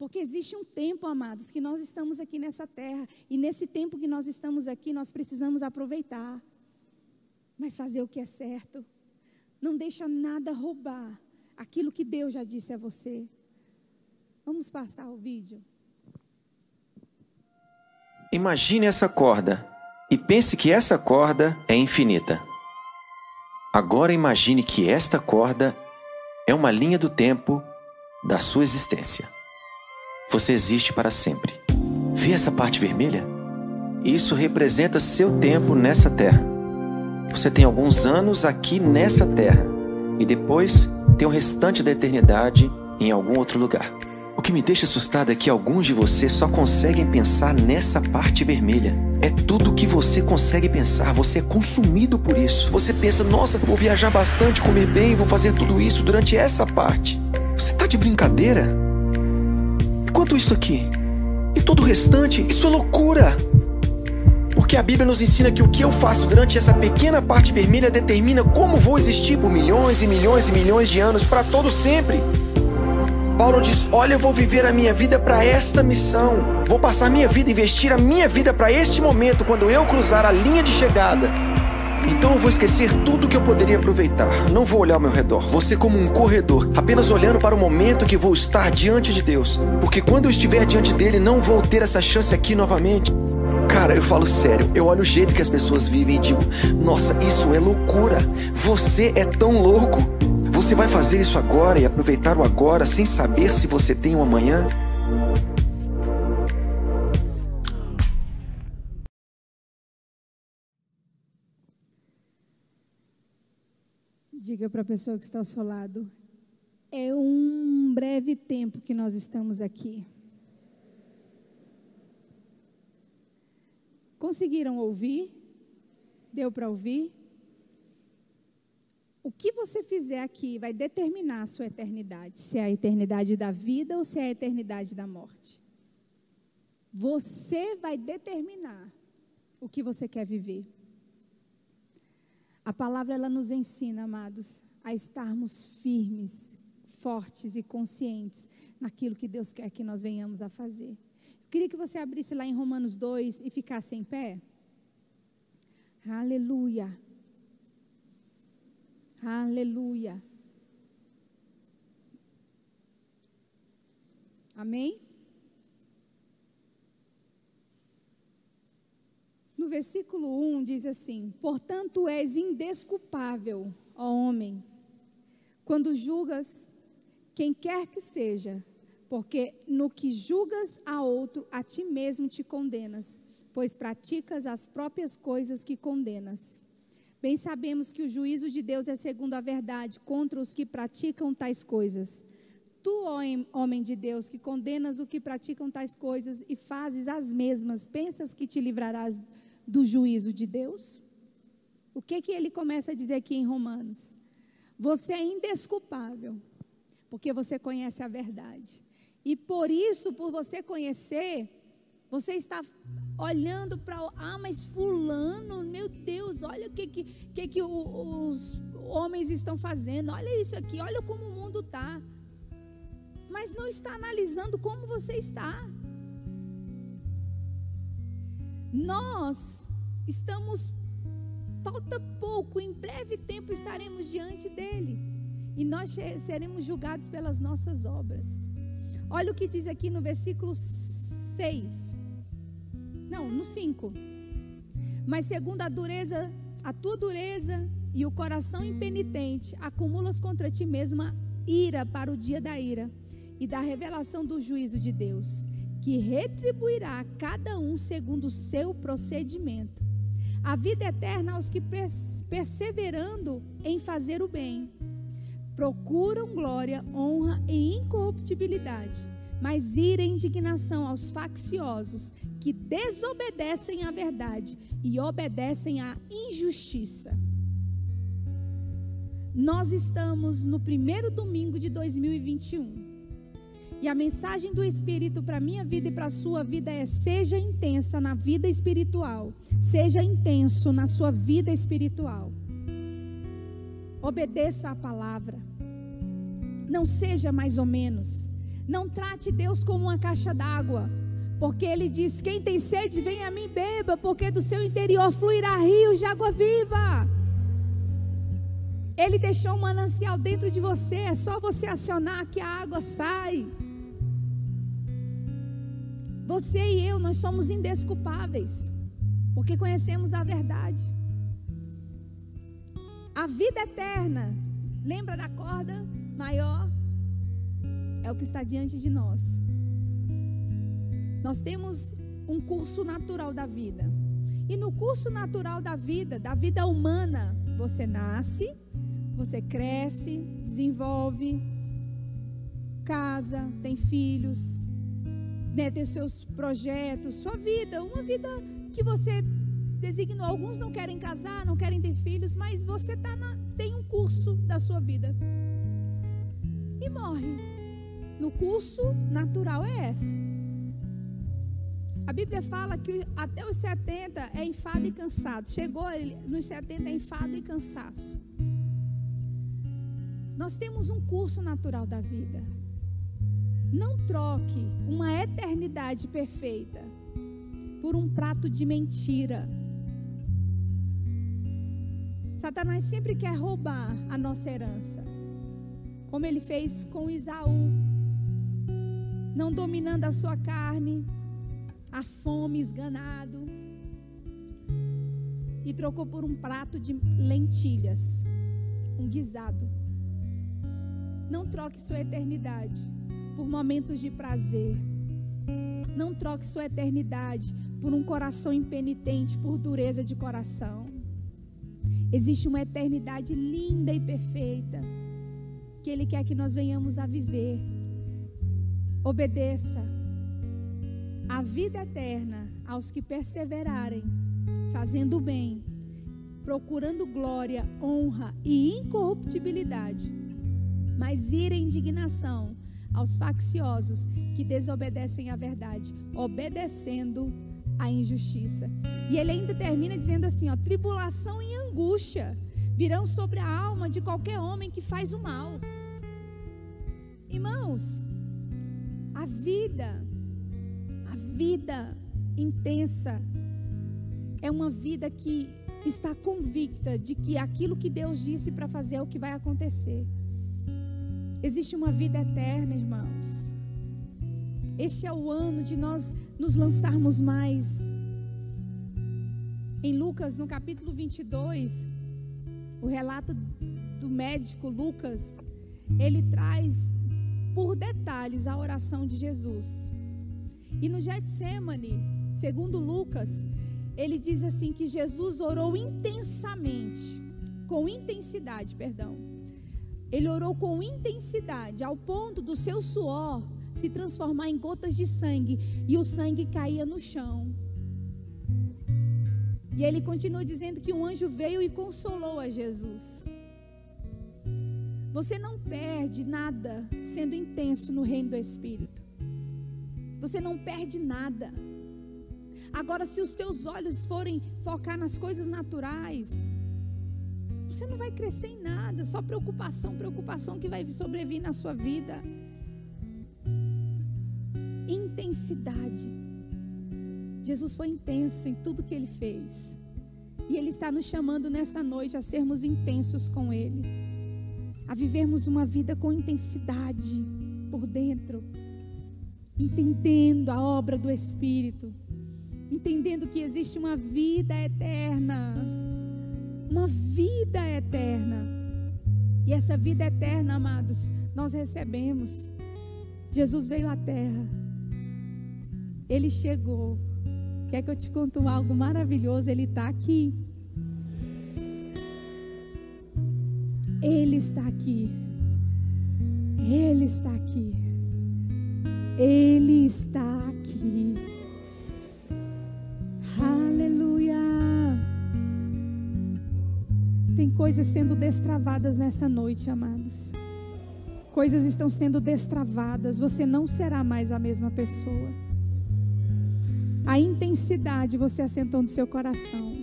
Porque existe um tempo, amados, que nós estamos aqui nessa terra. E nesse tempo que nós estamos aqui, nós precisamos aproveitar mas fazer o que é certo. Não deixa nada roubar aquilo que Deus já disse a você. Vamos passar o vídeo. Imagine essa corda e pense que essa corda é infinita. Agora imagine que esta corda é uma linha do tempo da sua existência. Você existe para sempre. Vê essa parte vermelha? Isso representa seu tempo nessa terra. Você tem alguns anos aqui nessa terra e depois tem o restante da eternidade em algum outro lugar. O que me deixa assustado é que alguns de vocês só conseguem pensar nessa parte vermelha. É tudo que você consegue pensar, você é consumido por isso. Você pensa, nossa, vou viajar bastante, comer bem, vou fazer tudo isso durante essa parte. Você tá de brincadeira? E quanto isso aqui? E todo o restante? Isso é loucura! Porque a Bíblia nos ensina que o que eu faço durante essa pequena parte vermelha determina como vou existir por milhões e milhões e milhões de anos para todo sempre. Paulo diz: Olha, eu vou viver a minha vida para esta missão. Vou passar minha vida, investir a minha vida para este momento, quando eu cruzar a linha de chegada. Então eu vou esquecer tudo que eu poderia aproveitar. Não vou olhar ao meu redor. Ser como um corredor, apenas olhando para o momento que vou estar diante de Deus. Porque quando eu estiver diante dele, não vou ter essa chance aqui novamente. Cara, eu falo sério, eu olho o jeito que as pessoas vivem e digo: nossa, isso é loucura. Você é tão louco. Você vai fazer isso agora e aproveitar o agora sem saber se você tem um amanhã? Diga para a pessoa que está ao seu lado: é um breve tempo que nós estamos aqui. Conseguiram ouvir? Deu para ouvir? O que você fizer aqui vai determinar a sua eternidade, se é a eternidade da vida ou se é a eternidade da morte. Você vai determinar o que você quer viver. A palavra ela nos ensina, amados, a estarmos firmes, fortes e conscientes naquilo que Deus quer que nós venhamos a fazer. Queria que você abrisse lá em Romanos 2 e ficasse em pé. Aleluia. Aleluia. Amém? No versículo 1 diz assim: Portanto, és indesculpável, ó homem, quando julgas quem quer que seja porque no que julgas a outro, a ti mesmo te condenas, pois praticas as próprias coisas que condenas. Bem sabemos que o juízo de Deus é segundo a verdade contra os que praticam tais coisas. Tu, homem de Deus, que condenas o que praticam tais coisas e fazes as mesmas, pensas que te livrarás do juízo de Deus? O que que ele começa a dizer aqui em Romanos? Você é indesculpável, porque você conhece a verdade. E por isso, por você conhecer, Você está olhando para, ah, mas fulano, meu Deus, olha o que que, que, que os homens estão fazendo, olha isso aqui, olha como o mundo está. Mas não está analisando como você está. Nós estamos, falta pouco, em breve tempo estaremos diante dele. E nós seremos julgados pelas nossas obras. Olha o que diz aqui no versículo 6. Não, no 5. Mas segundo a dureza, a tua dureza e o coração impenitente, acumulas contra ti mesma ira para o dia da ira e da revelação do juízo de Deus, que retribuirá a cada um segundo o seu procedimento. A vida eterna aos que perseverando em fazer o bem, procuram glória, honra e incorruptibilidade mas ira e indignação aos facciosos que desobedecem à verdade e obedecem à injustiça. Nós estamos no primeiro domingo de 2021. E a mensagem do Espírito para minha vida e para a sua vida é: seja intensa na vida espiritual, seja intenso na sua vida espiritual. Obedeça a palavra, não seja mais ou menos. Não trate Deus como uma caixa d'água. Porque ele diz: Quem tem sede, vem a mim beba, porque do seu interior fluirá rios de água viva. Ele deixou um manancial dentro de você, é só você acionar que a água sai. Você e eu, nós somos indesculpáveis, porque conhecemos a verdade. A vida eterna, lembra da corda maior? é o que está diante de nós. Nós temos um curso natural da vida. E no curso natural da vida, da vida humana, você nasce, você cresce, desenvolve, casa, tem filhos, né, tem seus projetos, sua vida, uma vida que você designou. Alguns não querem casar, não querem ter filhos, mas você tá na, tem um curso da sua vida. E morre no curso natural é essa. A Bíblia fala que até os 70 é enfado e cansado. Chegou nos 70 é enfado e cansaço. Nós temos um curso natural da vida. Não troque uma eternidade perfeita por um prato de mentira. Satanás sempre quer roubar a nossa herança, como ele fez com Isaú não dominando a sua carne, a fome, esganado, e trocou por um prato de lentilhas, um guisado. Não troque sua eternidade por momentos de prazer. Não troque sua eternidade por um coração impenitente, por dureza de coração. Existe uma eternidade linda e perfeita que Ele quer que nós venhamos a viver Obedeça a vida eterna aos que perseverarem, fazendo o bem, procurando glória, honra e incorruptibilidade, mas ira e indignação aos facciosos que desobedecem à verdade, obedecendo à injustiça. E ele ainda termina dizendo assim: ó, tribulação e angústia virão sobre a alma de qualquer homem que faz o mal. Irmãos, a vida, vida intensa, é uma vida que está convicta de que aquilo que Deus disse para fazer é o que vai acontecer. Existe uma vida eterna, irmãos. Este é o ano de nós nos lançarmos mais. Em Lucas, no capítulo 22, o relato do médico Lucas, ele traz por detalhes a oração de Jesus. E no Getsemane, segundo Lucas, ele diz assim que Jesus orou intensamente, com intensidade, perdão. Ele orou com intensidade, ao ponto do seu suor se transformar em gotas de sangue e o sangue caía no chão. E ele continua dizendo que um anjo veio e consolou a Jesus. Você não perde nada sendo intenso no reino do Espírito. Você não perde nada. Agora, se os teus olhos forem focar nas coisas naturais, você não vai crescer em nada, só preocupação, preocupação que vai sobrevir na sua vida. Intensidade. Jesus foi intenso em tudo que ele fez. E ele está nos chamando nessa noite a sermos intensos com ele, a vivermos uma vida com intensidade por dentro, entendendo a obra do Espírito, entendendo que existe uma vida eterna uma vida eterna. E essa vida eterna, amados, nós recebemos. Jesus veio à terra. Ele chegou. Quer que eu te conte algo maravilhoso? Ele está aqui. Ele está aqui. Ele está aqui. Ele está aqui. Tem coisas sendo destravadas nessa noite, amados. Coisas estão sendo destravadas. Você não será mais a mesma pessoa. A intensidade você assentou no seu coração.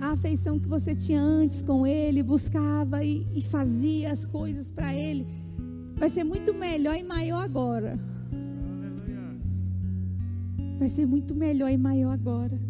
A afeição que você tinha antes com Ele, buscava e, e fazia as coisas para Ele, vai ser muito melhor e maior agora. Vai ser muito melhor e maior agora.